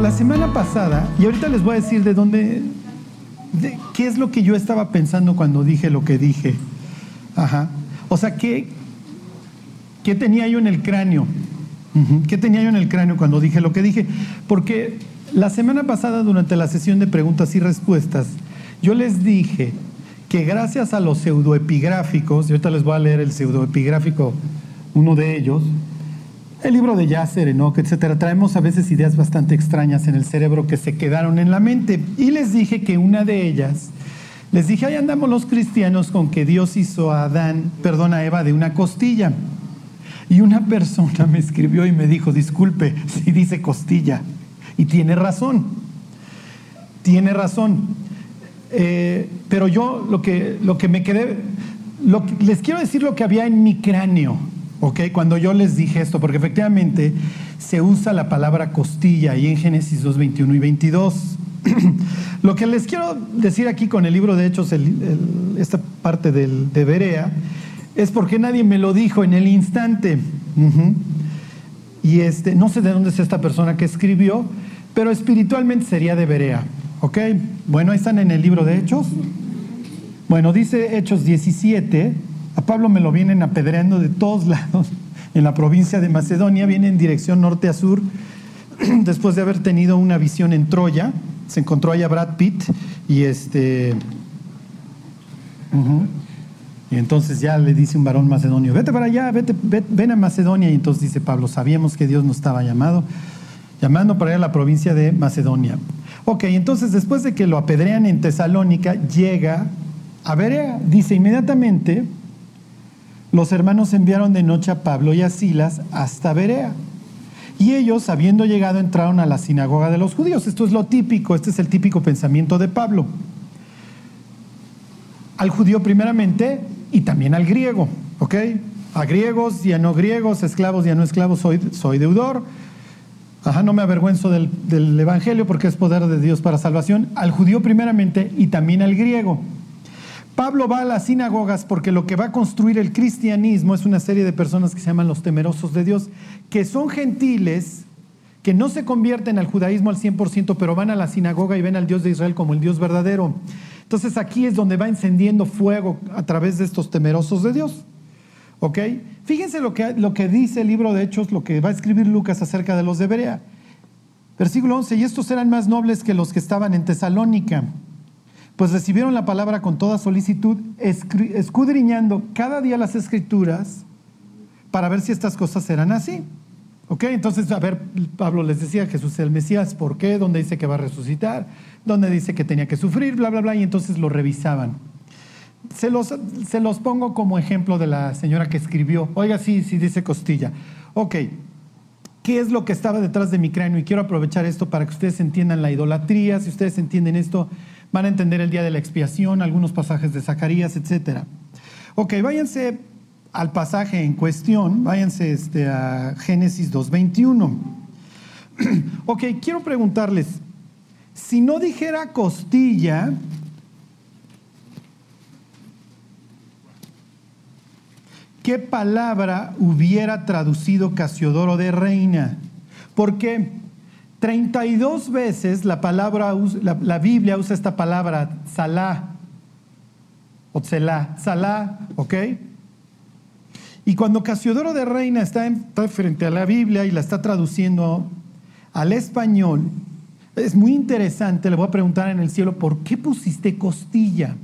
La semana pasada, y ahorita les voy a decir de dónde, de, qué es lo que yo estaba pensando cuando dije lo que dije. Ajá. O sea, ¿qué, qué tenía yo en el cráneo? ¿Qué tenía yo en el cráneo cuando dije lo que dije? Porque la semana pasada, durante la sesión de preguntas y respuestas, yo les dije que gracias a los pseudoepigráficos, y ahorita les voy a leer el pseudoepigráfico, uno de ellos, el libro de Yasser, Enoch, etcétera, traemos a veces ideas bastante extrañas en el cerebro que se quedaron en la mente. Y les dije que una de ellas, les dije, ahí andamos los cristianos con que Dios hizo a Adán, perdón, a Eva de una costilla. Y una persona me escribió y me dijo, disculpe, si dice costilla. Y tiene razón, tiene razón. Eh, pero yo lo que, lo que me quedé, les quiero decir lo que había en mi cráneo, ¿ok? Cuando yo les dije esto, porque efectivamente se usa la palabra costilla ahí en Génesis 2, 21 y 22. lo que les quiero decir aquí con el libro de Hechos, esta parte del, de Berea, es porque nadie me lo dijo en el instante. Y este, no sé de dónde es esta persona que escribió, pero espiritualmente sería de Berea. ¿Ok? Bueno, ahí están en el libro de Hechos. Bueno, dice Hechos 17. A Pablo me lo vienen apedreando de todos lados. En la provincia de Macedonia, viene en dirección norte a sur. Después de haber tenido una visión en Troya, se encontró allá Brad Pitt y este. Y entonces ya le dice un varón macedonio, vete para allá, vete, ven a Macedonia. Y entonces dice Pablo, sabíamos que Dios nos estaba llamado, llamando para allá a la provincia de Macedonia. Ok, entonces después de que lo apedrean en Tesalónica, llega a Berea. Dice inmediatamente, los hermanos enviaron de noche a Pablo y a Silas hasta Berea. Y ellos, habiendo llegado, entraron a la sinagoga de los judíos. Esto es lo típico, este es el típico pensamiento de Pablo. Al judío primeramente y también al griego, ¿ok? A griegos y a no griegos, esclavos y a no esclavos, soy, soy deudor Ajá, no me avergüenzo del, Evangelio porque es poder de Dios para salvación, al judío primeramente y también al griego. Pablo va a las sinagogas porque lo que va a construir el cristianismo es una serie de personas que se llaman los temerosos de Dios, que son gentiles, que no se convierten al judaísmo al 100%, pero van a la sinagoga y ven al Dios de Israel como el Dios verdadero. Entonces aquí es donde va encendiendo fuego a través de estos temerosos de Dios. ¿Ok? Fíjense lo que, lo que dice el libro de Hechos, lo que va a escribir Lucas acerca de los de Berea. Versículo 11, y estos eran más nobles que los que estaban en Tesalónica, pues recibieron la palabra con toda solicitud, escudriñando cada día las escrituras para ver si estas cosas eran así. ¿Ok? Entonces, a ver, Pablo les decía, Jesús es el Mesías, ¿por qué? ¿Dónde dice que va a resucitar? ¿Dónde dice que tenía que sufrir? Bla, bla, bla, y entonces lo revisaban se los, se los pongo como ejemplo de la señora que escribió. Oiga, sí, sí dice costilla. Ok, ¿qué es lo que estaba detrás de mi cráneo? Y quiero aprovechar esto para que ustedes entiendan la idolatría. Si ustedes entienden esto, van a entender el día de la expiación, algunos pasajes de Zacarías, etc. Ok, váyanse al pasaje en cuestión, váyanse este, a Génesis 2.21. ok, quiero preguntarles, si no dijera costilla, ¿qué palabra hubiera traducido Casiodoro de reina? Porque 32 veces la, palabra, la, Biblia usa esta palabra, salá, o tzelá, salá, ¿ok? Y cuando Casiodoro de Reina está, está, frente a la Biblia y la está traduciendo al español, es muy interesante, le voy a preguntar en el cielo, ¿por qué pusiste costilla?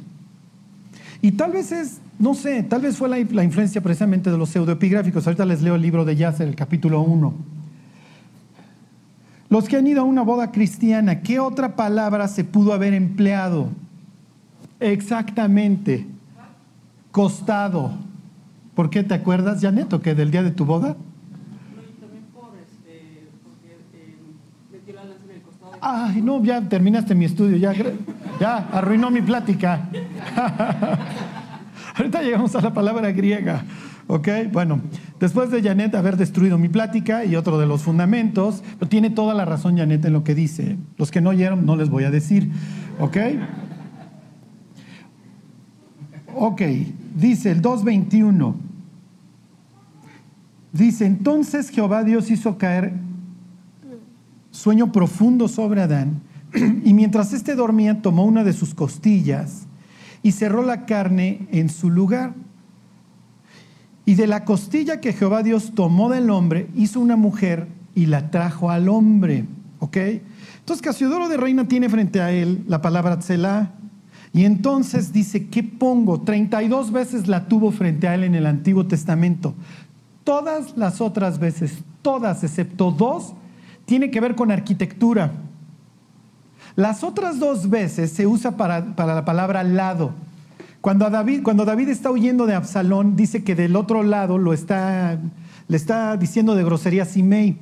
Y tal vez es no sé, tal vez fue la, influencia precisamente de los pseudoepigráficos. Ahorita les leo el libro de Yasser, el capítulo 1. Los que han ido a una boda cristiana, ¿qué otra palabra se pudo haber empleado? Exactamente. Costado. ¿Por qué te acuerdas, Janet, o que del día de tu boda? Ay, no, ya terminaste mi estudio, ya, ya arruinó mi plática. Ahorita llegamos a la palabra griega. ¿Ok? Bueno, después de Janet haber destruido mi plática y otro de los fundamentos, pero tiene toda la razón Janet en lo que dice. Los que no oyeron no les voy a decir. ¿Ok? Ok, dice el 2.21. Dice, entonces Jehová Dios hizo caer sueño profundo sobre Adán, y mientras éste dormía tomó una de sus costillas y cerró la carne en su lugar. Y de la costilla que Jehová Dios tomó del hombre, hizo una mujer y la trajo al hombre. ¿Ok? Entonces Casiodoro de Reina tiene frente a él la palabra Tselah. Y entonces dice, ¿qué pongo? 32 veces la tuvo frente a él en el Antiguo Testamento. Todas las otras veces, todas excepto dos, tiene que ver con arquitectura. Las otras dos veces se usa para, para la palabra lado. Cuando David, cuando David está huyendo de Absalón, dice que del otro lado lo está, le está diciendo de grosería Simei.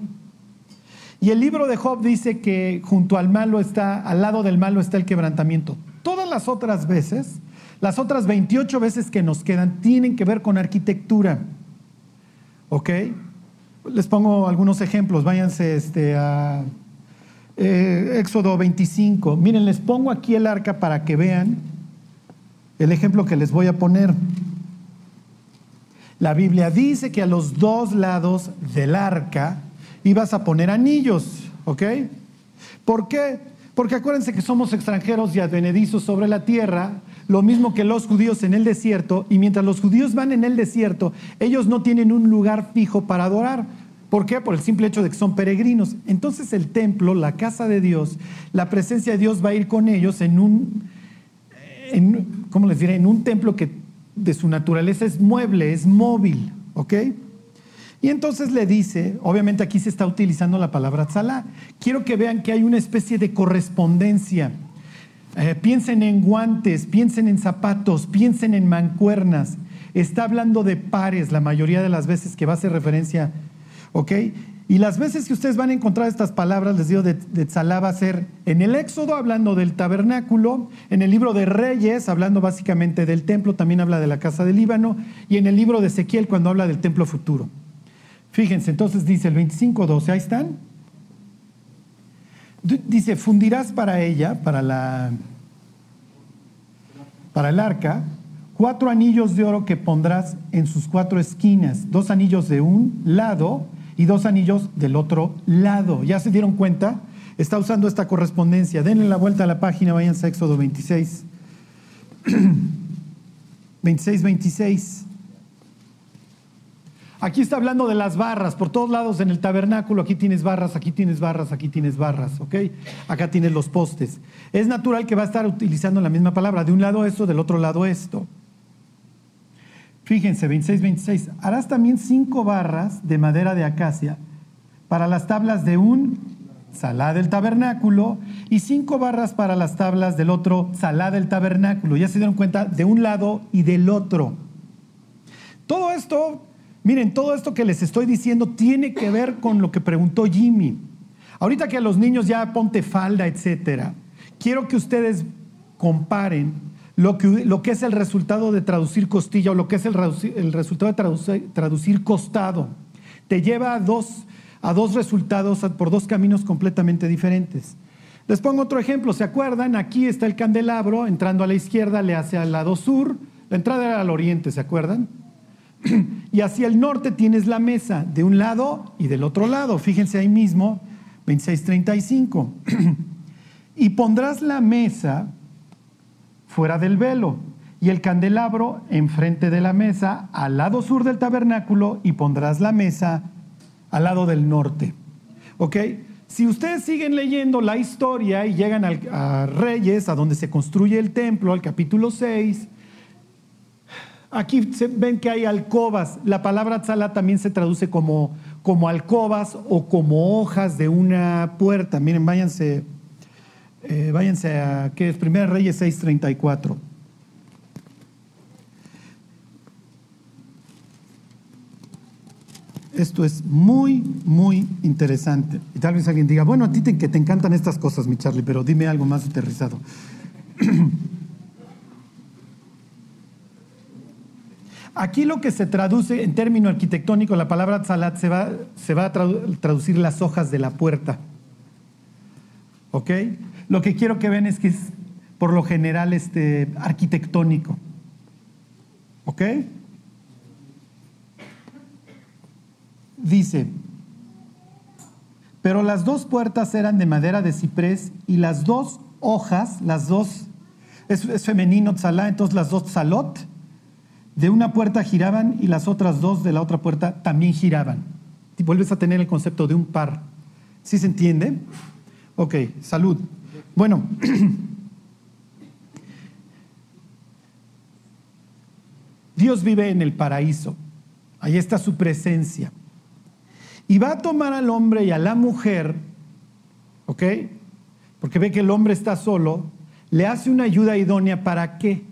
Y el libro de Job dice que junto al malo está, al lado del malo está el quebrantamiento. Todas las otras veces, las otras 28 veces que nos quedan, tienen que ver con arquitectura. ¿Ok? Les pongo algunos ejemplos. Váyanse este, a eh, Éxodo 25. Miren, les pongo aquí el arca para que vean el ejemplo que les voy a poner. La Biblia dice que a los dos lados del arca ibas a poner anillos, ¿ok? ¿Por qué? Porque acuérdense que somos extranjeros y advenedizos sobre la tierra, lo mismo que los judíos en el desierto, y mientras los judíos van en el desierto, ellos no tienen un lugar fijo para adorar. ¿Por qué? Por el simple hecho de que son peregrinos. Entonces el templo, la casa de Dios, la presencia de Dios va a ir con ellos en un, ¿cómo les diré? En un templo que de su naturaleza es mueble, es móvil, ¿ok? Y entonces le dice, obviamente aquí se está utilizando la palabra tzalá. Quiero que vean que hay una especie de correspondencia. Eh, piensen en guantes, piensen en zapatos, piensen en mancuernas. Está hablando de pares la mayoría de las veces que va a hacer referencia, ¿ok? Y las veces que ustedes van a encontrar estas palabras, les digo, de, de Tzalá va a ser en el Éxodo hablando del tabernáculo, en el libro de Reyes hablando básicamente del templo, también habla de la casa del Líbano, y en el libro de Ezequiel cuando habla del templo futuro. Fíjense, entonces dice el 25.12, ahí están. Dice, fundirás para ella, para la para el arca, cuatro anillos de oro que pondrás en sus cuatro esquinas, dos anillos de un lado y dos anillos del otro lado. ¿Ya se dieron cuenta? Está usando esta correspondencia. Denle la vuelta a la página, vayan a Éxodo 26. 26, 26. Aquí está hablando de las barras, por todos lados en el tabernáculo, aquí tienes barras, aquí tienes barras, aquí tienes barras, ¿ok? Acá tienes los postes. Es natural que va a estar utilizando la misma palabra, de un lado esto, del otro lado esto. Fíjense, 26, 26. Harás también cinco barras de madera de acacia para las tablas de un salá del tabernáculo y cinco barras para las tablas del otro salá del tabernáculo. Ya se dieron cuenta de un lado y del otro. Todo esto, miren, todo esto que les estoy diciendo tiene que ver con lo que preguntó Jimmy. Ahorita que a los niños ya ponte falda, etcétera, quiero que ustedes comparen lo que, lo que es el resultado de traducir costilla o lo que es el, el resultado de traducir, costado. Te lleva a dos, a dos resultados por dos caminos completamente diferentes. Les pongo otro ejemplo, ¿se acuerdan? Aquí está el candelabro, entrando a la izquierda le hace al lado sur, la entrada era al oriente, ¿se acuerdan? Y hacia el norte tienes la mesa, de un lado y del otro lado. Fíjense ahí mismo, 2635. y pondrás la mesa fuera del velo y el candelabro enfrente de la mesa al lado sur del tabernáculo y pondrás la mesa al lado del norte. ¿Ok? Si ustedes siguen leyendo la historia y llegan a Reyes, a donde se construye el templo, al capítulo 6, aquí se ven que hay alcobas. La palabra tzala también se traduce como, como alcobas o como hojas de una puerta. Miren, váyanse eh, váyanse a, ¿qué es? Primera Reyes 6:34. Esto es muy, muy interesante. Y tal vez alguien diga, bueno, a ti que te encantan estas cosas, mi Charlie, pero dime algo más aterrizado. Aquí lo que se traduce en término arquitectónico, la palabra salat se va, se va a traducir las hojas de la puerta. ¿Ok? Lo que quiero que vean es que es por lo general este, arquitectónico. ¿Ok? Dice, Pero las dos puertas eran de madera de ciprés y las dos hojas, las dos, es, femenino tzalá, entonces las dos tzalot, de una puerta giraban y las otras dos de la otra puerta también giraban. Y vuelves a tener el concepto de un par. ¿Sí se entiende? Ok, salud. Bueno, Dios vive en el paraíso. Ahí está su presencia. Y va a tomar al hombre y a la mujer, ¿ok? Porque ve que el hombre está solo, le hace una ayuda idónea para qué?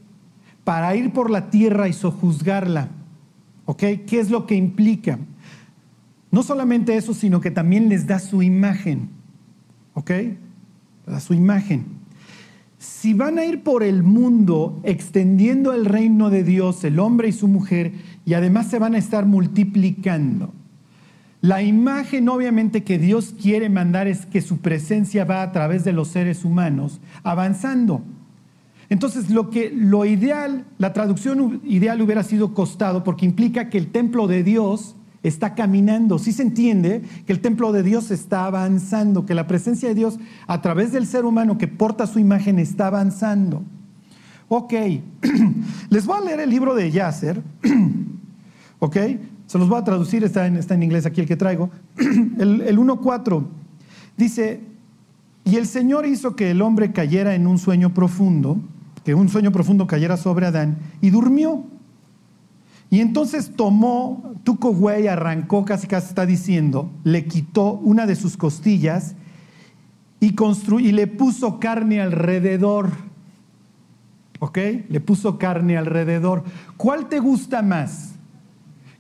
Para ir por la tierra y sojuzgarla. ¿Ok? ¿Qué es lo que implica? No solamente eso, sino que también les da su imagen. ¿Ok? Da su imagen si van a ir por el mundo extendiendo el reino de Dios, el hombre y su mujer, y además se van a estar multiplicando, la imagen obviamente que Dios quiere mandar es que su presencia va a través de los seres humanos avanzando. Entonces, lo que lo ideal, la traducción ideal hubiera sido costado porque implica que el templo de Dios está caminando. Sí se entiende que el templo de Dios está avanzando, que la presencia de Dios a través del ser humano que porta su imagen está avanzando. Ok, les voy a leer el libro de Yasser, ok, se los voy a traducir, está en, está en inglés aquí el que traigo. el, el 1.4 dice, y el Señor hizo que el hombre cayera en un sueño profundo, que un sueño profundo cayera sobre Adán, y durmió. Y entonces tomó, Tuco arrancó, casi casi está diciendo, le quitó una de sus costillas y, y le puso carne alrededor. ¿Ok? Le puso carne alrededor. ¿Cuál te gusta más?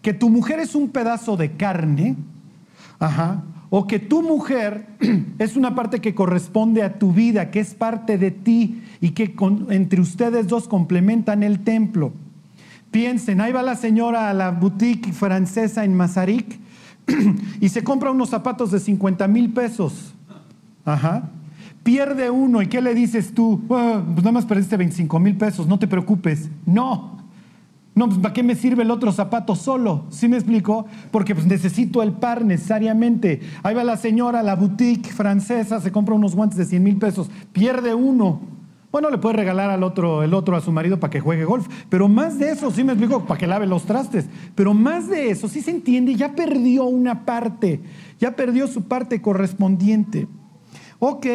¿Que tu mujer es un pedazo de carne? Ajá. O que tu mujer es una parte que corresponde a tu vida, que es parte de ti y que entre ustedes dos complementan el templo. Piensen, ahí va la señora a la boutique francesa en Mazarik y se compra unos zapatos de 50 mil pesos. Ajá. Pierde uno y ¿qué le dices tú? Ah, pues nada más perdiste 25 mil pesos, no te preocupes. No. No, pues ¿para qué me sirve el otro zapato solo? ¿Sí me explico? Porque pues necesito el par necesariamente. Ahí va la señora a la boutique francesa, se compra unos guantes de 100 mil pesos, pierde uno. Bueno, le puede regalar al otro, el otro a su marido para que juegue golf, pero más de eso, sí me explico, para que lave los trastes, pero más de eso, sí se entiende, ya perdió una parte, ya perdió su parte correspondiente. Ok,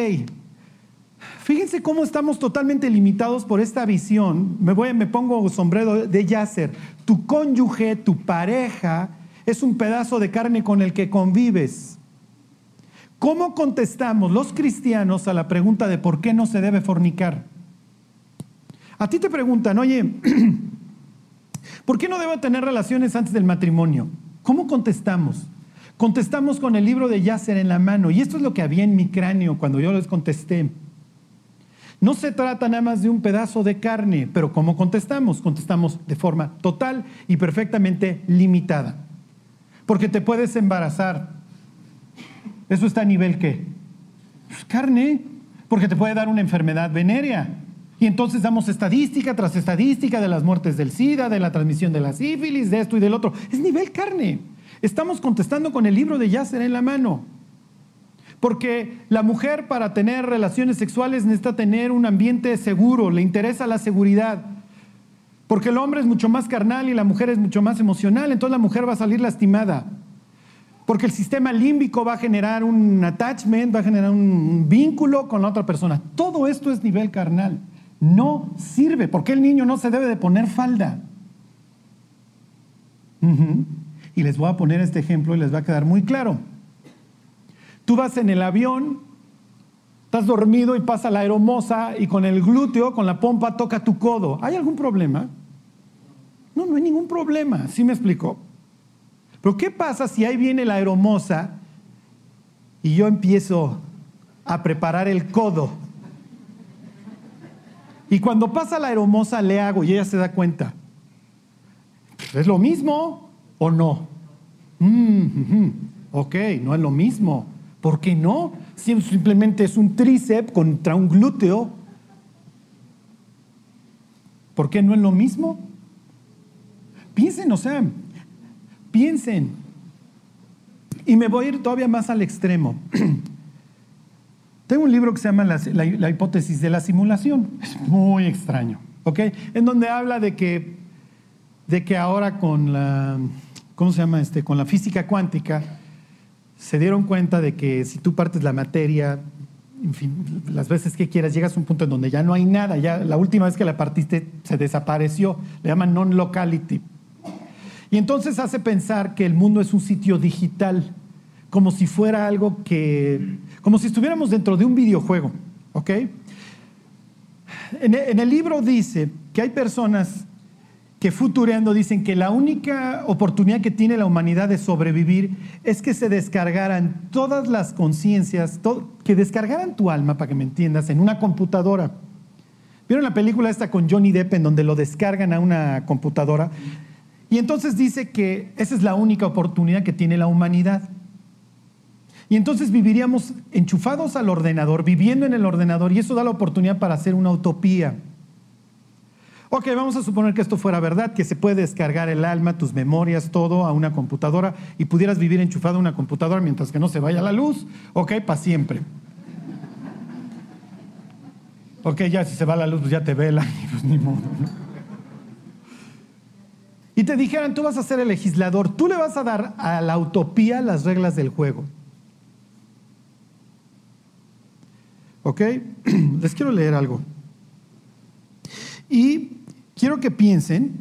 fíjense cómo estamos totalmente limitados por esta visión. Me, voy, me pongo sombrero de Yasser. Tu cónyuge, tu pareja, es un pedazo de carne con el que convives. ¿Cómo contestamos los cristianos a la pregunta de por qué no se debe fornicar? A ti te preguntan, oye, ¿por qué no debo tener relaciones antes del matrimonio? ¿Cómo contestamos? Contestamos con el libro de Yasser en la mano. Y esto es lo que había en mi cráneo cuando yo les contesté. No se trata nada más de un pedazo de carne, pero ¿cómo contestamos? Contestamos de forma total y perfectamente limitada. Porque te puedes embarazar, ¿Eso está a nivel qué? Pues carne, porque te puede dar una enfermedad venérea. Y entonces damos estadística tras estadística de las muertes del SIDA, de la transmisión de la sífilis, de esto y del otro. Es nivel carne. Estamos contestando con el libro de Yasser en la mano. Porque la mujer para tener relaciones sexuales necesita tener un ambiente seguro, le interesa la seguridad. Porque el hombre es mucho más carnal y la mujer es mucho más emocional, entonces la mujer va a salir lastimada. Porque el sistema límbico va a generar un attachment, va a generar un vínculo con la otra persona. Todo esto es nivel carnal. No sirve. porque el niño no se debe de poner falda? Y les voy a poner este ejemplo y les va a quedar muy claro. Tú vas en el avión, estás dormido y pasa la aeromosa y con el glúteo, con la pompa, toca tu codo. ¿Hay algún problema? No, no hay ningún problema. ¿Sí me explico? Pero ¿qué pasa si ahí viene la aeromosa y yo empiezo a preparar el codo? Y cuando pasa la aeromosa le hago y ella se da cuenta. ¿Es lo mismo o no? Mm, ok, no es lo mismo. ¿Por qué no? Simplemente es un tríceps contra un glúteo. ¿Por qué no es lo mismo? Piensen, o sea, Piensen, Y me voy a ir todavía más al extremo. Tengo un libro que se llama la, hipótesis de la simulación. Es muy extraño, ¿ok? En donde habla de que, de que ahora con la, ¿cómo se llama este? Con la física cuántica se dieron cuenta de que si tú partes la materia, en fin, las veces que quieras, llegas a un punto en donde ya no hay nada, ya la última vez que la partiste se desapareció, le llaman non-locality. Y entonces hace pensar que el mundo es un sitio digital, como si fuera algo que, como si estuviéramos dentro de un videojuego, ¿ok? En, en el libro dice que hay personas que futureando dicen que la única oportunidad que tiene la humanidad de sobrevivir es que se descargaran todas las conciencias, que descargaran tu alma, para que me entiendas, en una computadora. ¿Vieron la película esta con Johnny Depp en donde lo descargan a una computadora? Y entonces dice que esa es la única oportunidad que tiene la humanidad. Y entonces viviríamos enchufados al ordenador, viviendo en el ordenador, y eso da la oportunidad para hacer una utopía. Ok, vamos a suponer que esto fuera verdad, que se puede descargar el alma, tus memorias, todo a una computadora y pudieras vivir enchufado a una computadora mientras que no se vaya la luz. Ok, para siempre. Ok, ya si se va la luz, pues ya te vela pues ni modo. Y te dijeran, tú vas a ser el legislador, tú le vas a dar a la utopía las reglas del juego. ¿Ok? Les quiero leer algo. Y quiero que piensen,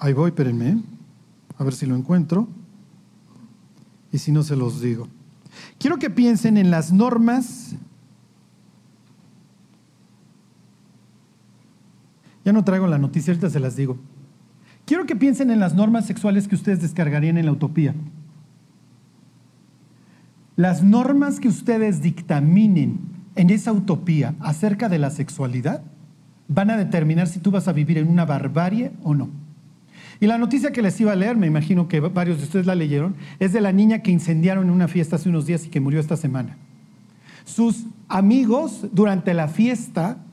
ahí voy, espérenme, a ver si lo encuentro, y si no se los digo. Quiero que piensen en las normas, ya no traigo la noticia, ahorita se las digo. Quiero que piensen en las normas sexuales que ustedes descargarían en la utopía. Las normas que ustedes dictaminen en esa utopía acerca de la sexualidad van a determinar si tú vas a vivir en una barbarie o no. Y la noticia que les iba a leer, me imagino que varios de ustedes la leyeron, es de la niña que incendiaron en una fiesta hace unos días y que murió esta semana. Sus amigos durante la fiesta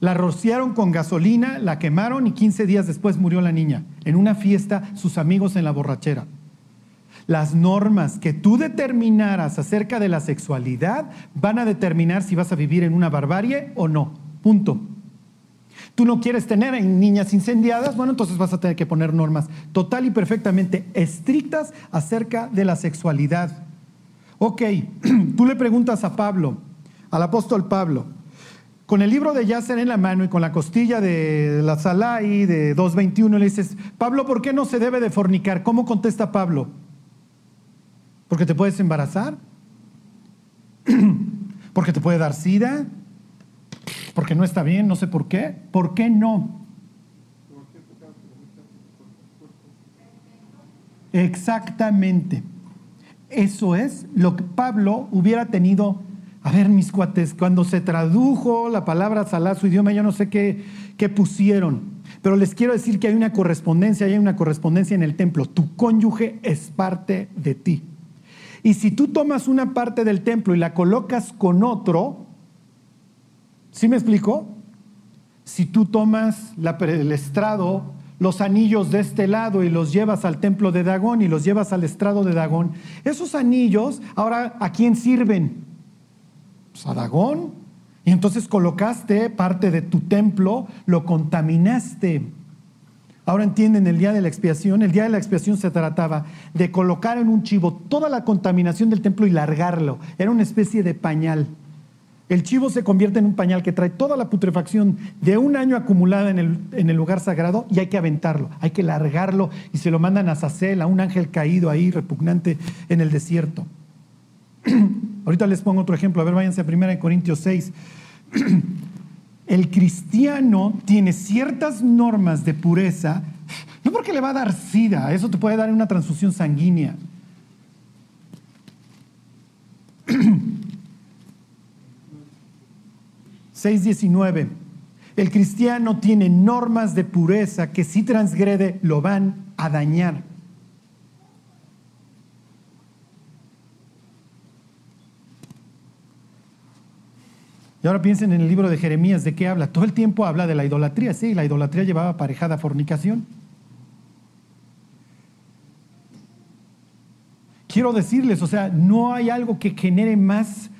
la rociaron con gasolina, la quemaron y 15 días después murió la niña. En una fiesta, sus amigos en la borrachera las normas que tú determinaras acerca de la sexualidad van a determinar si vas a vivir en una barbarie o no. Punto. Tú no quieres tener niñas incendiadas, bueno, entonces vas a tener que poner normas total y perfectamente estrictas acerca de la sexualidad. Ok, tú le preguntas a Pablo, al apóstol Pablo, con el libro de Yacer en la mano y con la costilla de la Salai de 2.21, le dices, Pablo, ¿por qué no se debe de fornicar? ¿Cómo contesta Pablo? Porque te puedes embarazar. Porque te puede dar sida. Porque no está bien, no sé por qué. ¿Por qué no? Exactamente. Eso es lo que Pablo hubiera tenido. A ver, mis cuates, cuando se tradujo la palabra salá su idioma, yo no sé qué, pusieron. Pero les quiero decir que hay una correspondencia, hay una correspondencia en el templo. Tu cónyuge es parte de ti. Y si tú tomas una parte del templo y la colocas con otro, ¿sí me explico? Si tú tomas el estrado, los anillos de este lado y los llevas al templo de Dagón y los llevas al estrado de Dagón, esos anillos, ahora, ¿a quién sirven? Pues. Y entonces colocaste parte de tu templo, lo contaminaste. Ahora entienden el día de la expiación. El día de la expiación se trataba de colocar en un chivo toda la contaminación del templo y largarlo. Era una especie de pañal. El chivo se convierte en un pañal que trae toda la putrefacción de un año acumulada en el, en el lugar sagrado y hay que aventarlo, hay que largarlo y se lo mandan a Sacel, a un ángel caído ahí, repugnante en el desierto. Ahorita les pongo otro ejemplo. A ver, váyanse a 1 Corintios 6. el cristiano tiene ciertas normas de pureza, no porque le va a dar sida, eso te puede dar una transfusión sanguínea. 6.19. El cristiano tiene normas de pureza que si transgrede lo van a dañar. Y ahora piensen en el libro de Jeremías, ¿de qué habla? Todo el tiempo habla de la idolatría, sí, la idolatría llevaba aparejada fornicación. quiero decirles, o sea, no hay algo que genere más,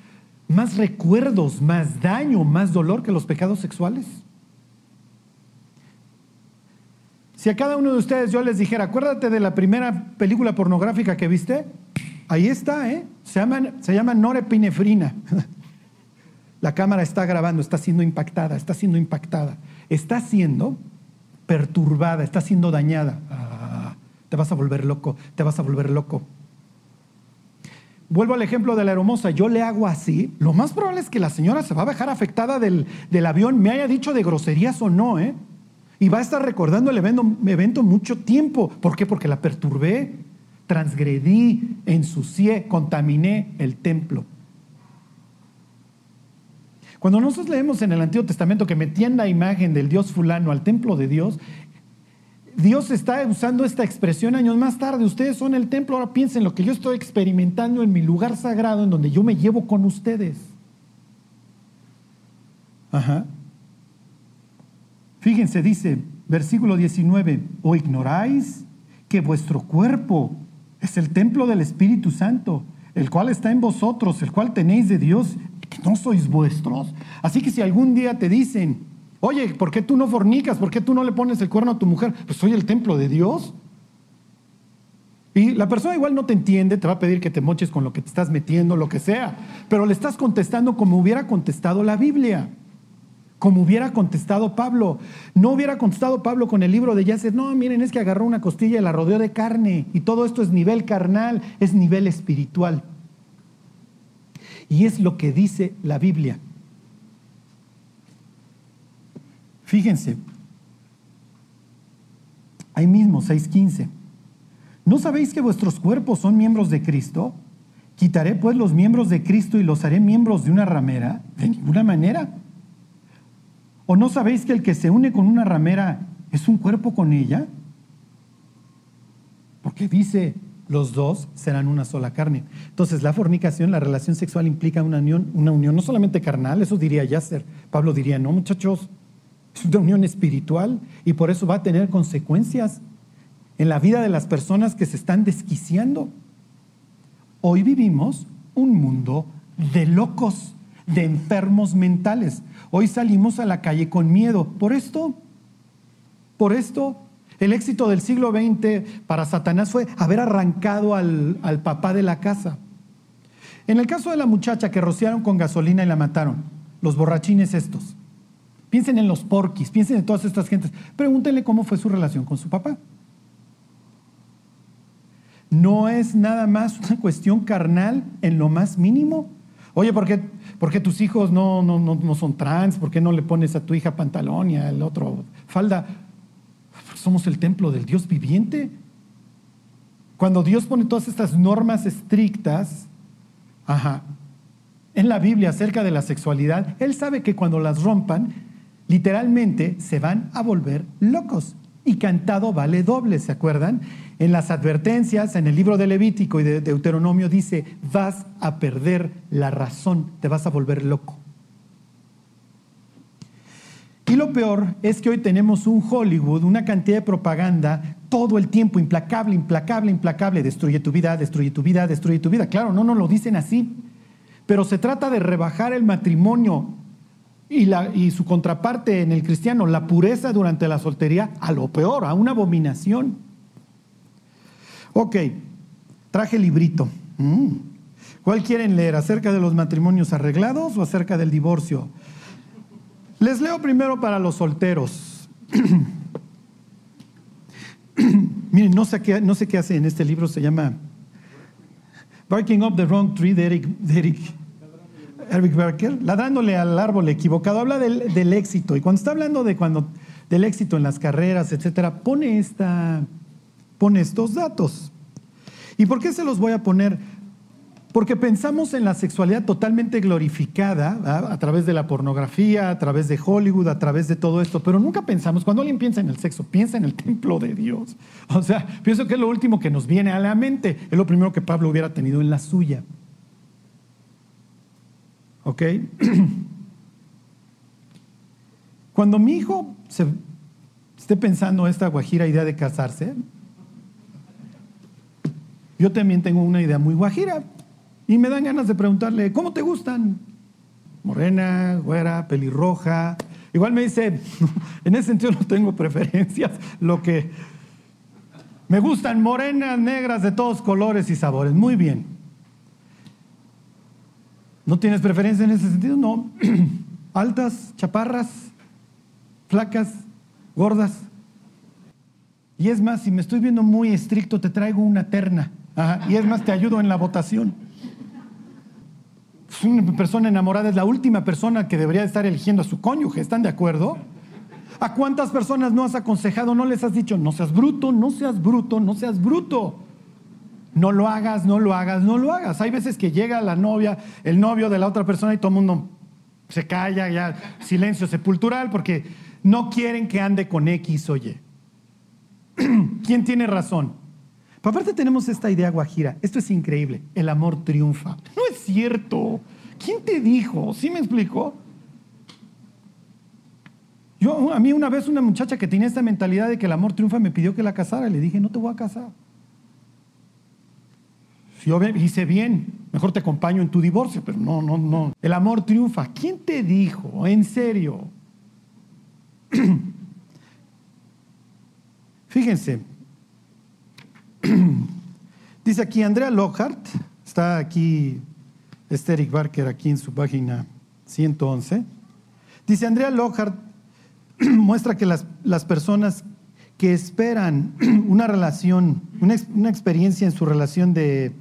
más recuerdos, más daño, más dolor que los pecados sexuales. Si a cada uno de ustedes yo les dijera, acuérdate de la primera película pornográfica que viste, ahí está, ¿eh? Se llama, se llama norepinefrina. La cámara está grabando, está siendo impactada, está siendo impactada, está siendo perturbada, está siendo dañada. Ah, te vas a volver loco, te vas a volver loco. Vuelvo al ejemplo de la hermosa, yo le hago así, lo más probable es que la señora se va a bajar afectada del, del avión, me haya dicho de groserías o no, ¿eh? Y va a estar recordando el evento, evento mucho tiempo. ¿Por qué? Porque la perturbé, transgredí, ensucié, contaminé el templo. Cuando nosotros leemos en el Antiguo Testamento que metían la imagen del Dios fulano al templo de Dios, Dios está usando esta expresión años más tarde. Ustedes son el templo, ahora piensen lo que yo estoy experimentando en mi lugar sagrado, en donde yo me llevo con ustedes. Ajá. Fíjense, dice, versículo 19, ¿o ignoráis que vuestro cuerpo es el templo del Espíritu Santo, el cual está en vosotros, el cual tenéis de Dios, que no sois vuestros? Así que si algún día te dicen, oye, ¿por qué tú no fornicas? ¿Por qué tú no le pones el cuerno a tu mujer? Pues soy el templo de Dios. Y la persona igual no te entiende, te va a pedir que te moches con lo que te estás metiendo, lo que sea, pero le estás contestando como hubiera contestado la Biblia como hubiera contestado Pablo. No hubiera contestado Pablo con el libro de Yacer, no, miren, es que agarró una costilla y la rodeó de carne. Y todo esto es nivel carnal, es nivel espiritual. Y es lo que dice la Biblia. Fíjense, ahí mismo, 6.15. ¿No sabéis que vuestros cuerpos son miembros de Cristo? ¿Quitaré pues los miembros de Cristo y los haré miembros de una ramera? De ninguna manera. ¿O no sabéis que el que se une con una ramera es un cuerpo con ella? Porque dice, los dos serán una sola carne. Entonces, la fornicación, la relación sexual implica una unión, una unión no solamente carnal, eso diría Yasser. Pablo diría, no muchachos, es una unión espiritual y por eso va a tener consecuencias en la vida de las personas que se están desquiciando. Hoy vivimos un mundo de locos, de enfermos mentales. Hoy salimos a la calle con miedo. Por esto, por esto, el éxito del siglo XX para Satanás fue haber arrancado al, papá de la casa. En el caso de la muchacha que rociaron con gasolina y la mataron, los borrachines estos, piensen en los porquis, piensen en todas estas gentes, pregúntenle cómo fue su relación con su papá. No es nada más una cuestión carnal en lo más mínimo. Oye, ¿por qué ¿Por qué tus hijos no, no, son trans? ¿Por qué no le pones a tu hija pantalón y al otro falda? Somos el templo del Dios viviente. Cuando Dios pone todas estas normas estrictas, ajá, en la Biblia acerca de la sexualidad, Él sabe que cuando las rompan, literalmente se van a volver locos. Y cantado vale doble, ¿se acuerdan? En las advertencias, en el libro de Levítico y de Deuteronomio dice, vas a perder la razón, te vas a volver loco. Y lo peor es que hoy tenemos un Hollywood, una cantidad de propaganda todo el tiempo, implacable, implacable, implacable, destruye tu vida, destruye tu vida, destruye tu vida. Claro, no nos lo dicen así, pero se trata de rebajar el matrimonio y, su contraparte en el cristiano, la pureza durante la soltería, a lo peor, a una abominación. Ok, traje librito. Mm. ¿Cuál quieren leer? ¿Acerca de los matrimonios arreglados o acerca del divorcio? Les leo primero para los solteros. Miren, no sé, qué, no sé qué hace en este libro, se llama Barking Up the Wrong Tree de Eric, Eric, Barker, ladrándole al árbol equivocado. Habla del, del, éxito y cuando está hablando de cuando, del éxito en las carreras, etcétera, pone pone estos datos. ¿Y por qué se los voy a poner? Porque pensamos en la sexualidad totalmente glorificada a través de la pornografía, a través de Hollywood, a través de todo esto, pero nunca pensamos, cuando alguien piensa en el sexo, piensa en el templo de Dios. O sea, pienso que es lo último que nos viene a la mente, es lo primero que Pablo hubiera tenido en la suya. ¿Ok? Cuando mi hijo se esté pensando esta guajira idea de casarse, yo también tengo una idea muy guajira y me dan ganas de preguntarle, ¿cómo te gustan? Morena, güera, pelirroja. Igual me dice, en ese sentido no tengo preferencias, lo que me gustan morenas, negras, de todos colores y sabores. Muy bien. ¿No tienes preferencia en ese sentido? No. Altas, chaparras, flacas, gordas. Y es más, si me estoy viendo muy estricto, te traigo una terna. Y es más, te ayudo en la votación. Una persona enamorada es la última persona que debería estar eligiendo a su cónyuge. ¿Están de acuerdo? ¿A cuántas personas no has aconsejado, no les has dicho, no seas bruto, no seas bruto, no seas bruto? No lo hagas, no lo hagas, no lo hagas. Hay veces que llega la novia, el novio de la otra persona y todo el mundo se calla, ya silencio sepultural, porque no quieren que ande con X o Y. ¿Quién tiene razón? Pero aparte tenemos esta idea guajira. Esto es increíble. El amor triunfa. Cierto. ¿Quién te dijo? ¿Sí me explicó? Yo, a mí una vez una muchacha que tenía esta mentalidad de que el amor triunfa me pidió que la casara. Le dije, no te voy a casar. Yo hice bien, mejor te acompaño en tu divorcio, pero no, no, no. El amor triunfa. ¿Quién te dijo? En serio. Fíjense. Dice aquí Andrea Lockhart, está aquí Esteric Barker aquí en su página 111. Dice Andrea Lockhart muestra que las, las, personas que esperan una relación, una, una, experiencia en su relación de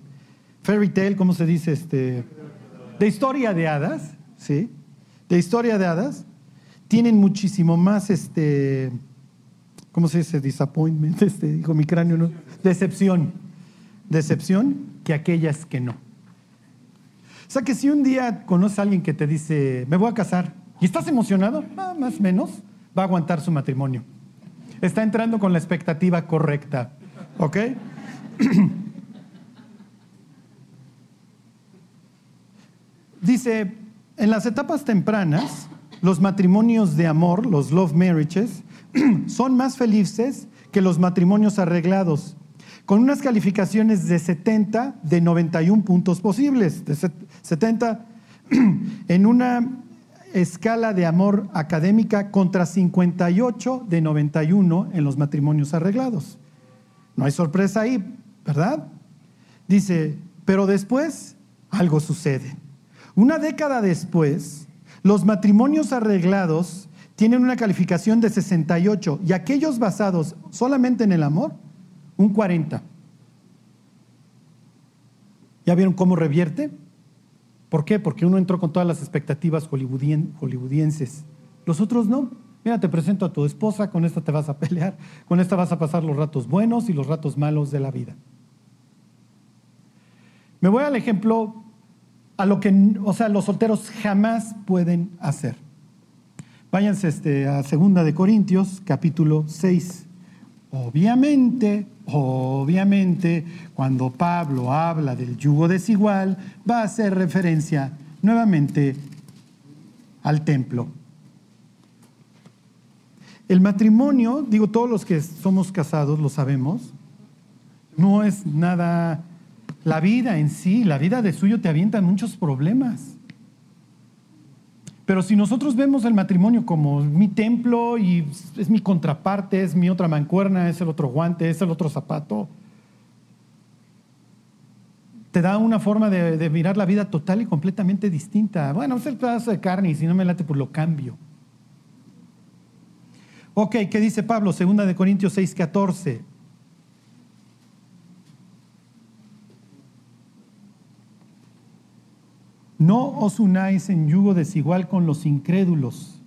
fairy tale, ¿cómo se dice? Este, de historia de hadas, ¿sí? De historia de hadas, tienen muchísimo más, este, ¿cómo se dice? Disappointment, este, dijo mi cráneo, ¿no? Decepción, decepción que aquellas que no. O sea que si un día conoces a alguien que te dice, me voy a casar, y estás emocionado, ah, más o menos, va a aguantar su matrimonio. Está entrando con la expectativa correcta. ¿Ok? Dice, en las etapas tempranas, los matrimonios de amor, los love marriages, son más felices que los matrimonios arreglados, con unas calificaciones de 70 de 91 puntos posibles, de 70 en una escala de amor académica contra 58 de 91 en los matrimonios arreglados. No hay sorpresa ahí, ¿verdad? Dice, pero después algo sucede. Una década después, los matrimonios arreglados tienen una calificación de 68 y aquellos basados solamente en el amor, un 40. ¿Ya vieron cómo revierte? ¿Por qué? Porque uno entró con todas las expectativas hollywoodienses. Los otros no. Mira, te presento a tu esposa, con esta te vas a pelear, con esta vas a pasar los ratos buenos y los ratos malos de la vida. Me voy al ejemplo a lo que, o sea, los solteros jamás pueden hacer. Váyanse este, a Segunda de Corintios, capítulo 6. Obviamente, obviamente, cuando Pablo habla del yugo desigual, va a hacer referencia nuevamente al templo. El matrimonio, digo, todos los que somos casados lo sabemos, no es nada, la vida en sí, la vida de suyo te avienta muchos problemas. Pero si nosotros vemos el matrimonio como mi templo y es mi contraparte, es mi otra mancuerna, es el otro guante, es el otro zapato, te da una forma de, mirar la vida total y completamente distinta. Bueno, es el de carne y si no me late, pues lo cambio. Ok, ¿qué dice Pablo? Segunda de Corintios 6, 14. No os unáis en yugo desigual con los incrédulos.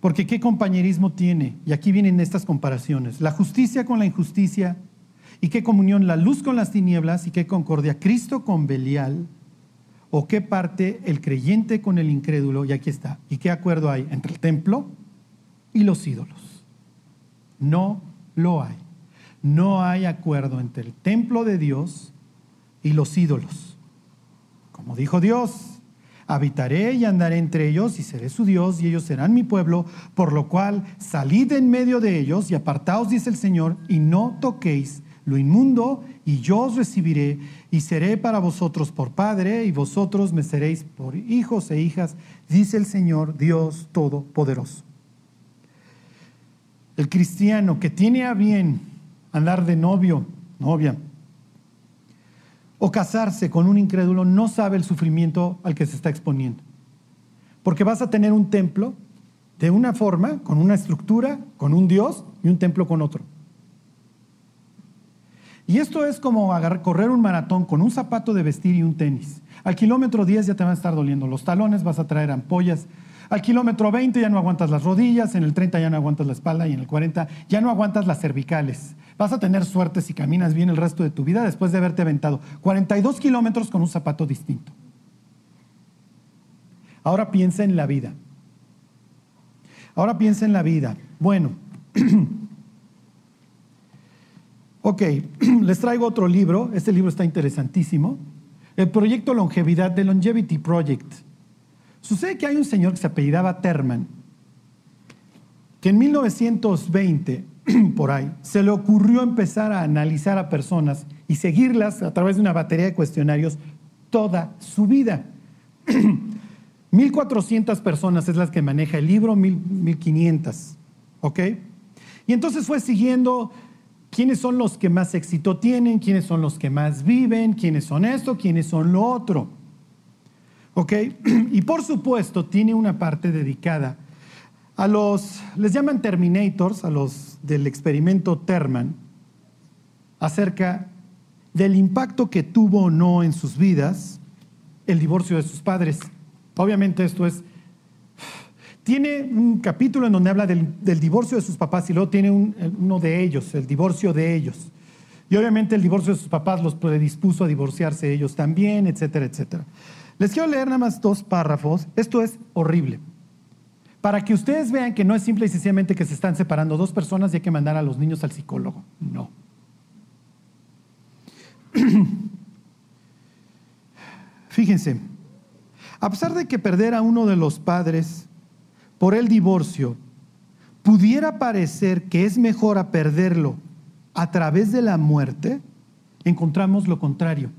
Porque ¿qué compañerismo tiene? Y aquí vienen estas comparaciones. La justicia con la injusticia. ¿Y qué comunión la luz con las tinieblas? ¿Y qué concordia Cristo con Belial? ¿O qué parte el creyente con el incrédulo? Y aquí está. ¿Y qué acuerdo hay entre el templo y los ídolos? No lo hay. No hay acuerdo entre el templo de Dios y los ídolos. Como dijo Dios, habitaré y andaré entre ellos y seré su Dios y ellos serán mi pueblo, por lo cual salid en medio de ellos y apartaos, dice el Señor, y no toquéis lo inmundo, y yo os recibiré, y seré para vosotros por Padre, y vosotros me seréis por hijos e hijas, dice el Señor Dios Todopoderoso. El cristiano que tiene a bien andar de novio, novia, o casarse con un incrédulo, no sabe el sufrimiento al que se está exponiendo. Porque vas a tener un templo de una forma, con una estructura, con un Dios, y un templo con otro. Y esto es como correr un maratón con un zapato de vestir y un tenis. Al kilómetro 10 ya te van a estar doliendo los talones, vas a traer ampollas. Al kilómetro 20 ya no aguantas las rodillas, en el 30 ya no aguantas la espalda y en el 40 ya no aguantas las cervicales. Vas a tener suerte si caminas bien el resto de tu vida después de haberte aventado 42 kilómetros con un zapato distinto. Ahora piensa en la vida. Ahora piensa en la vida. Bueno, ok, les traigo otro libro. Este libro está interesantísimo. El proyecto Longevidad de Longevity Project. Sucede que hay un señor que se apellidaba Terman, que en 1920, por ahí, se le ocurrió empezar a analizar a personas y seguirlas a través de una batería de cuestionarios toda su vida. 1400 personas es las que maneja el libro, 1500, ¿ok? Y entonces fue siguiendo quiénes son los que más éxito tienen, quiénes son los que más viven, quiénes son esto, quiénes son lo otro. ¿Ok? Y por supuesto tiene una parte dedicada a los, les llaman Terminators, a los del experimento Terman, acerca del impacto que tuvo o no en sus vidas el divorcio de sus padres. Obviamente esto es... Tiene un capítulo en donde habla del, divorcio de sus papás y luego tiene uno de ellos, el divorcio de ellos. Y obviamente el divorcio de sus papás los predispuso a divorciarse ellos también, etcétera, etcétera. Les quiero leer nada más dos párrafos. Esto es horrible. Para que ustedes vean que no es simple y sencillamente que se están separando dos personas y hay que mandar a los niños al psicólogo. No. Fíjense, a pesar de que perder a uno de los padres por el divorcio pudiera parecer que es mejor a perderlo a través de la muerte, encontramos lo contrario.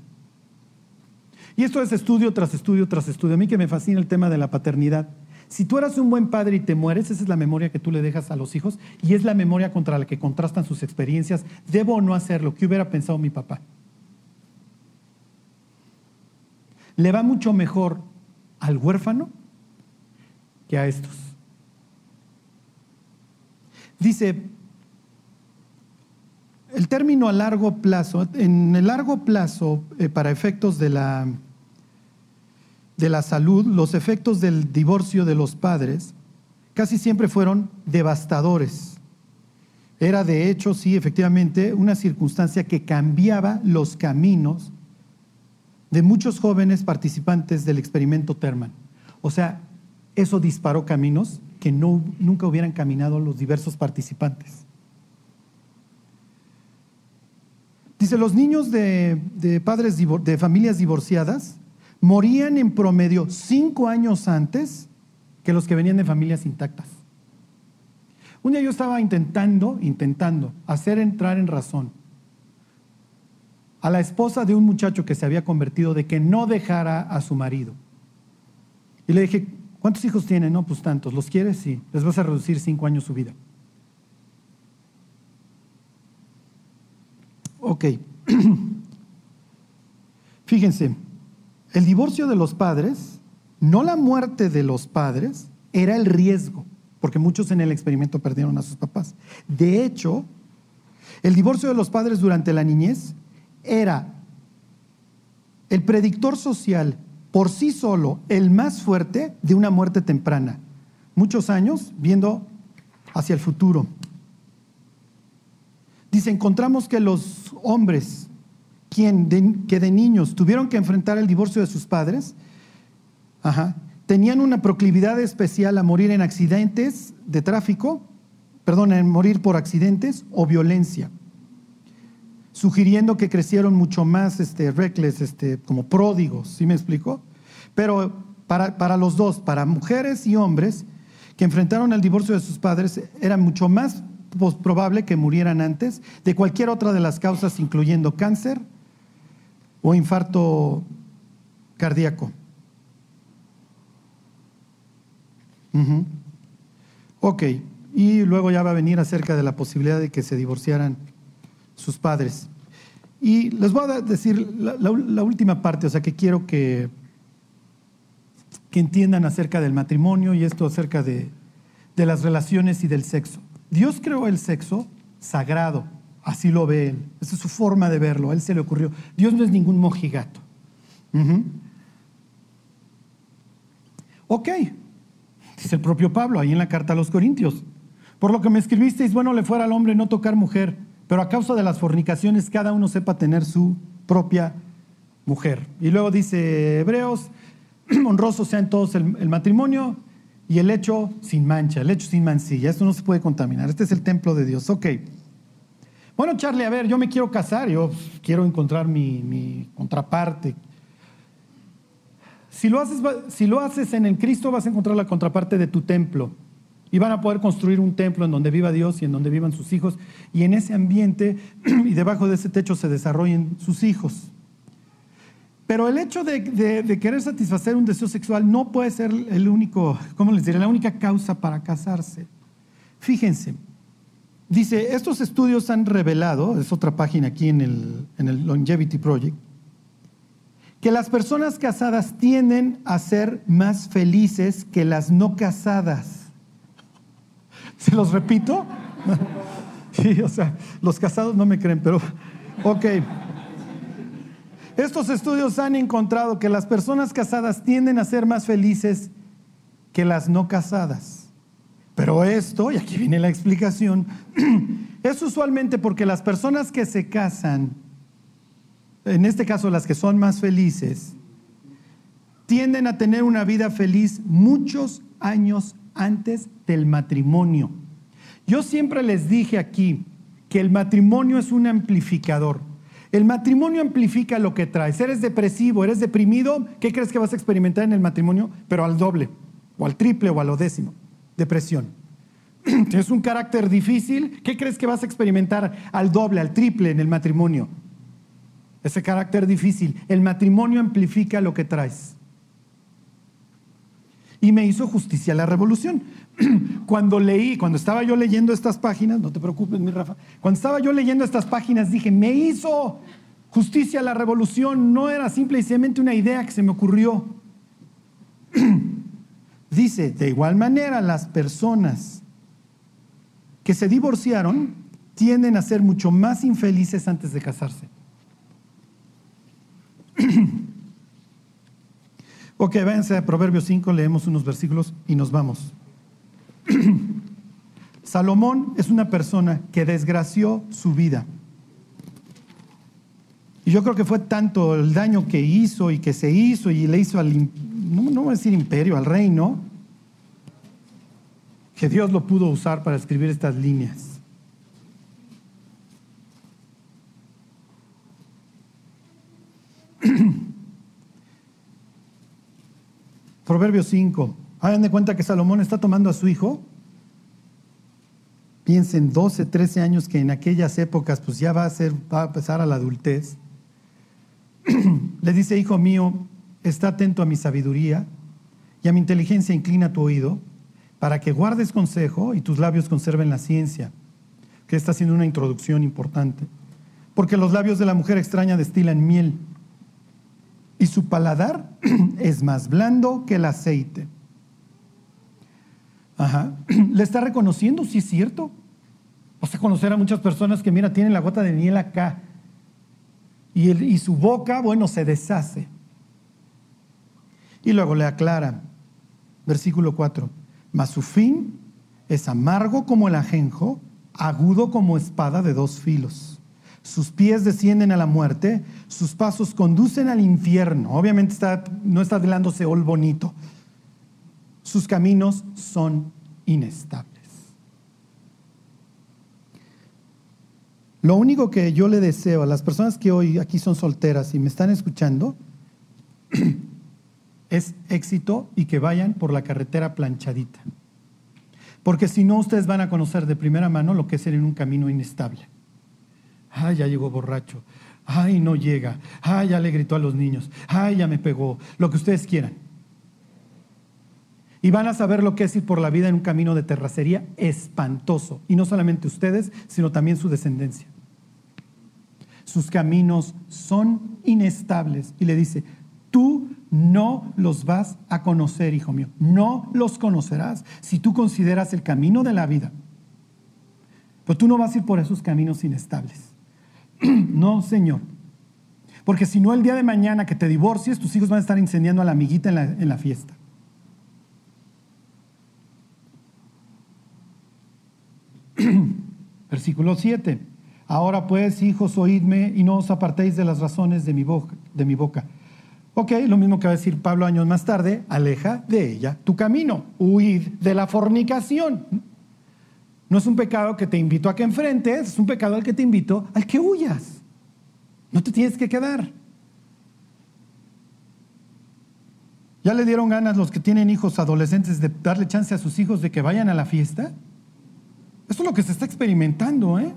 Y esto es estudio tras estudio tras estudio. A mí que me fascina el tema de la paternidad. Si tú eras un buen padre y te mueres, esa es la memoria que tú le dejas a los hijos y es la memoria contra la que contrastan sus experiencias. ¿Debo o no hacerlo? ¿Qué hubiera pensado mi papá? Le va mucho mejor al huérfano que a estos. Dice, el término a largo plazo, en el largo plazo, eh, para efectos de la, de la salud, los efectos del divorcio de los padres casi siempre fueron devastadores. Era de hecho, sí, efectivamente, una circunstancia que cambiaba los caminos de muchos jóvenes participantes del experimento Terman. O sea, eso disparó caminos que no, nunca hubieran caminado los diversos participantes. Dice, los niños de, de padres de familias divorciadas morían en promedio cinco años antes que los que venían de familias intactas. Un día yo estaba intentando, intentando hacer entrar en razón a la esposa de un muchacho que se había convertido de que no dejara a su marido. Y le dije, ¿cuántos hijos tiene? No, pues tantos. ¿Los quieres? Sí. Les vas a reducir cinco años su vida. Ok. Fíjense, el divorcio de los padres, no la muerte de los padres, era el riesgo, porque muchos en el experimento perdieron a sus papás. De hecho, el divorcio de los padres durante la niñez era el predictor social por sí solo el más fuerte de una muerte temprana. Muchos años viendo hacia el futuro. Dice, encontramos que los hombres quien que de niños tuvieron que enfrentar el divorcio de sus padres, tenían una proclividad especial a morir en accidentes de tráfico, perdón, en morir por accidentes o violencia sugiriendo que crecieron mucho más este, reckless, este, como pródigos, ¿sí me explico? Pero para, para los dos, para mujeres y hombres que enfrentaron el divorcio de sus padres, eran mucho más probable que murieran antes de cualquier otra de las causas, incluyendo cáncer o infarto cardíaco. Ok, y luego ya va a venir acerca de la posibilidad de que se divorciaran sus padres. Y les voy a decir la, última parte, o sea que quiero que, que entiendan acerca del matrimonio y esto acerca de, de las relaciones y del sexo. Dios creó el sexo sagrado, así lo ve Él. Esa es su forma de verlo, a Él se le ocurrió. Dios no es ningún mojigato. Ok, dice el propio Pablo ahí en la carta a los Corintios. Por lo que me escribisteis, bueno le fuera al hombre no tocar mujer, pero a causa de las fornicaciones cada uno sepa tener su propia mujer. Y luego dice Hebreos, honroso sea en todos el, matrimonio y el hecho sin mancha, el hecho sin mancilla. Esto no se puede contaminar. Este es el templo de Dios. Ok. Bueno, Charlie, a ver, yo me quiero casar, yo quiero encontrar mi, contraparte. Si lo, haces, si lo haces en el Cristo, vas a encontrar la contraparte de tu templo. Y van a poder construir un templo en donde viva Dios y en donde vivan sus hijos. Y en ese ambiente y debajo de ese techo se desarrollen sus hijos. Pero el hecho de, querer satisfacer un deseo sexual no puede ser el único, ¿cómo les diré? La única causa para casarse. Fíjense, dice, estos estudios han revelado, es otra página aquí en el, en el Longevity Project, que las personas casadas tienden a ser más felices que las no casadas. ¿Se los repito? Sí, o sea, los casados no me creen, pero ok. Estos estudios han encontrado que las personas casadas tienden a ser más felices que las no casadas. Pero esto, y aquí viene la explicación, es usualmente porque las personas que se casan, en este caso las que son más felices, tienden a tener una vida feliz muchos años antes del matrimonio. Yo siempre les dije aquí que el matrimonio es un amplificador. El matrimonio amplifica lo que traes. Eres depresivo, eres deprimido, ¿qué crees que vas a experimentar en el matrimonio? Pero al doble, o al triple, o a lo décimo. Depresión. Tienes un carácter difícil, ¿qué crees que vas a experimentar al doble, al triple en el matrimonio? Ese carácter difícil. El matrimonio amplifica lo que traes y me hizo justicia la revolución. Cuando leí, cuando estaba yo leyendo estas páginas, no te preocupes, mi Rafa, cuando estaba yo leyendo estas páginas dije, me hizo justicia la revolución, no era simplemente una idea que se me ocurrió. Dice, de igual manera, las personas que se divorciaron tienden a ser mucho más infelices antes de casarse. Ok, váyanse a Proverbios 5, leemos unos versículos y nos vamos. Salomón es una persona que desgració su vida. Y yo creo que fue tanto el daño que hizo y que se hizo y le hizo al, no, no voy a decir imperio, al reino, que Dios lo pudo usar para escribir estas líneas. Proverbios 5. Hagan de cuenta que Salomón está tomando a su hijo. Piensen 12, 13 años que en aquellas épocas pues ya va a, ser, va a empezar a la adultez. Le dice, hijo mío, está atento a mi sabiduría y a mi inteligencia inclina tu oído para que guardes consejo y tus labios conserven la ciencia, que está haciendo una introducción importante. Porque los labios de la mujer extraña destilan miel y su paladar es más blando que el aceite. Ajá. Le está reconociendo, si es cierto. Vas a conocer a muchas personas que, mira, tienen la gota de miel acá. Y, y su boca, bueno, se deshace. Y luego le aclara, versículo 4, mas su fin es amargo como el ajenjo, agudo como espada de dos filos. Sus pies descienden a la muerte, sus pasos conducen al infierno. Obviamente está, no está hablándose ol bonito. Sus caminos son inestables. Lo único que yo le deseo a las personas que hoy aquí son solteras y me están escuchando es éxito y que vayan por la carretera planchadita. Porque si no, ustedes van a conocer de primera mano lo que es ser en un camino inestable. Ay, ya llegó borracho. Ay, no llega. Ay, ya le gritó a los niños. Ay, ya me pegó. Lo que ustedes quieran. Y van a saber lo que es ir por la vida en un camino de terracería espantoso. Y no solamente ustedes, sino también su descendencia. Sus caminos son inestables. Y le dice, tú no los vas a conocer, hijo mío. No los conocerás si tú consideras el camino de la vida. Pero tú no vas a ir por esos caminos inestables. no, Señor. Porque si no, el día de mañana que te divorcies, tus hijos van a estar incendiando a la amiguita en la, en la fiesta. Versículo 7. Ahora pues, hijos, oídme y no os apartéis de las razones de mi. De mi boca. Ok, lo mismo que va a decir Pablo años más tarde, aleja de ella tu camino, huid de la fornicación. No es un pecado que te invito a que enfrentes, es un pecado al que te invito al que huyas. No te tienes que quedar. ¿Ya le dieron ganas los que tienen hijos adolescentes de darle chance a sus hijos de que vayan a la fiesta? Eso es lo que se está experimentando, ¿eh?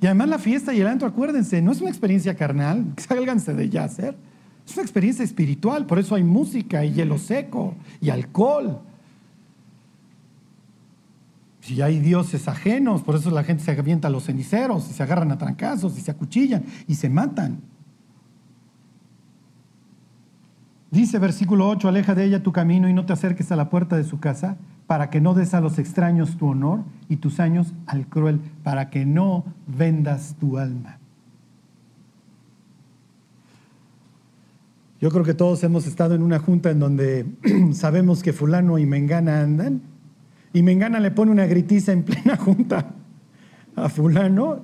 Y además la fiesta y el antro, acuérdense, no es una experiencia carnal, sálganse de ya hacer. Es una experiencia espiritual, por eso hay música y hielo seco y alcohol. Si hay dioses ajenos, por eso la gente se avienta a los ceniceros y se agarran a trancazos y se acuchillan y se matan. Dice versículo 8, aleja de ella tu camino y no te acerques a la puerta de su casa para que no des a los extraños tu honor y tus años al cruel, para que no vendas tu alma. Yo creo que todos hemos estado en una junta en donde sabemos que fulano y mengana andan, y mengana le pone una gritiza en plena junta a fulano,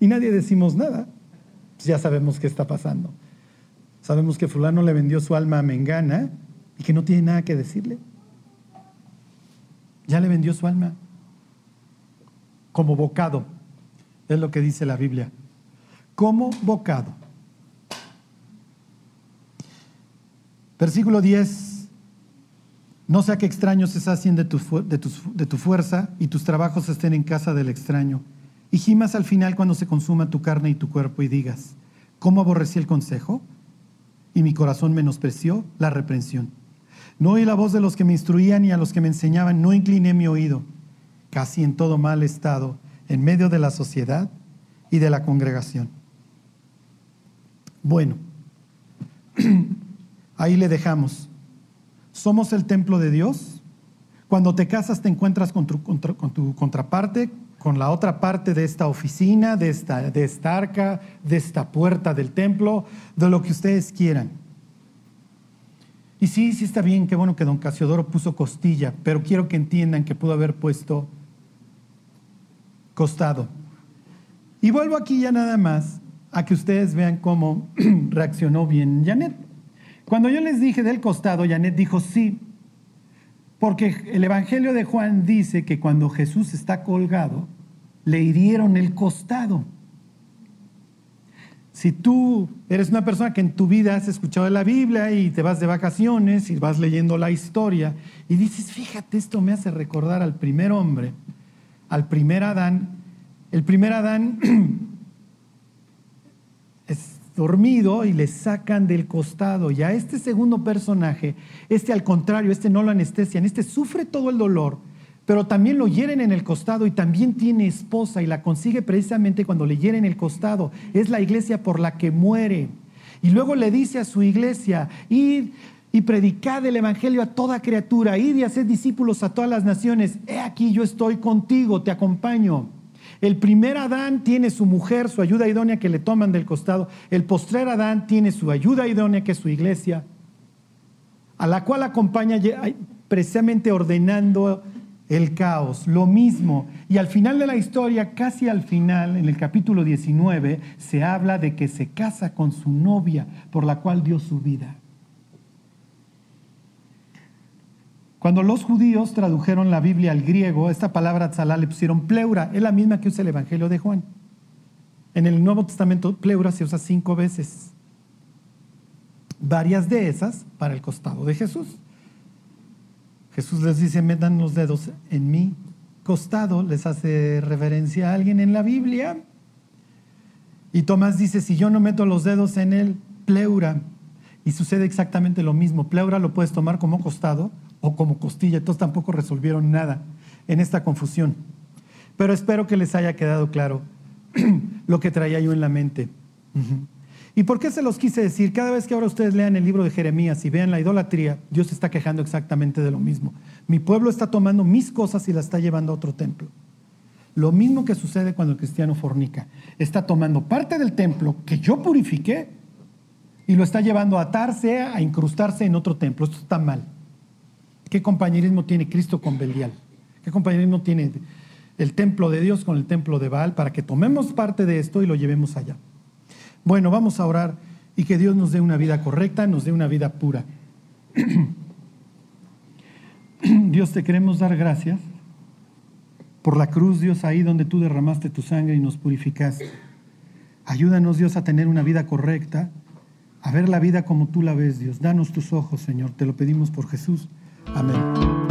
y nadie decimos nada. Pues ya sabemos qué está pasando. Sabemos que fulano le vendió su alma a mengana y que no tiene nada que decirle. Ya le vendió su alma como bocado, es lo que dice la Biblia. Como bocado. Versículo 10. No sea que extraños se sacien de tu, de, de tu fuerza y tus trabajos estén en casa del extraño. Y gimas al final cuando se consuma tu carne y tu cuerpo y digas, ¿cómo aborrecí el consejo? Y mi corazón menospreció la reprensión. No oí la voz de los que me instruían y a los que me enseñaban, no incliné mi oído, casi en todo mal estado, en medio de la sociedad y de la congregación. Bueno, ahí le dejamos. ¿Somos el templo de Dios? Cuando te casas te encuentras con tu, con tu contraparte, con la otra parte de esta oficina, de esta, de esta arca, de esta puerta del templo, de lo que ustedes quieran. Y sí, sí está bien, qué bueno que don Casiodoro puso costilla, pero quiero que entiendan que pudo haber puesto costado. Y vuelvo aquí ya nada más a que ustedes vean cómo reaccionó bien Janet. Cuando yo les dije del costado, Janet dijo sí, porque el Evangelio de Juan dice que cuando Jesús está colgado, le hirieron el costado. Si tú eres una persona que en tu vida has escuchado la Biblia y te vas de vacaciones y vas leyendo la historia y dices, fíjate, esto me hace recordar al primer hombre, al primer Adán. El primer Adán dormido y le sacan del costado. Y a este segundo personaje, este al contrario, este no lo anestesian, este sufre todo el dolor pero también lo hieren en el costado y también tiene esposa y la consigue precisamente cuando le hieren el costado. Es la iglesia por la que muere. Y luego le dice a su iglesia, id y predicad el Evangelio a toda criatura, id y haced discípulos a todas las naciones. He aquí yo estoy contigo, te acompaño. El primer Adán tiene su mujer, su ayuda idónea que le toman del costado. El postrer Adán tiene su ayuda idónea que es su iglesia, a la cual acompaña precisamente ordenando el caos, lo mismo. Y al final de la historia, casi al final, en el capítulo 19, se habla de que se casa con su novia por la cual dio su vida. Cuando los judíos tradujeron la Biblia al griego, esta palabra tzalá le pusieron pleura, es la misma que usa el Evangelio de Juan. En el Nuevo Testamento, pleura se usa cinco veces. Varias de esas para el costado de Jesús. Jesús les dice, metan los dedos en mi costado, les hace reverencia a alguien en la Biblia. Y Tomás dice, si yo no meto los dedos en el pleura, y sucede exactamente lo mismo, pleura lo puedes tomar como costado o como costilla, entonces tampoco resolvieron nada en esta confusión. Pero espero que les haya quedado claro lo que traía yo en la mente. ¿Y por qué se los quise decir? Cada vez que ahora ustedes lean el libro de Jeremías y vean la idolatría, Dios está quejando exactamente de lo mismo. Mi pueblo está tomando mis cosas y las está llevando a otro templo. Lo mismo que sucede cuando el cristiano fornica. Está tomando parte del templo que yo purifiqué y lo está llevando a atarse, a incrustarse en otro templo. Esto está mal. ¿Qué compañerismo tiene Cristo con Belial? ¿Qué compañerismo tiene el templo de Dios con el templo de Baal para que tomemos parte de esto y lo llevemos allá? Bueno, vamos a orar y que Dios nos dé una vida correcta, nos dé una vida pura. Dios, te queremos dar gracias por la cruz, Dios, ahí donde tú derramaste tu sangre y nos purificaste. Ayúdanos, Dios, a tener una vida correcta, a ver la vida como tú la ves, Dios. Danos tus ojos, Señor. Te lo pedimos por Jesús. Amen.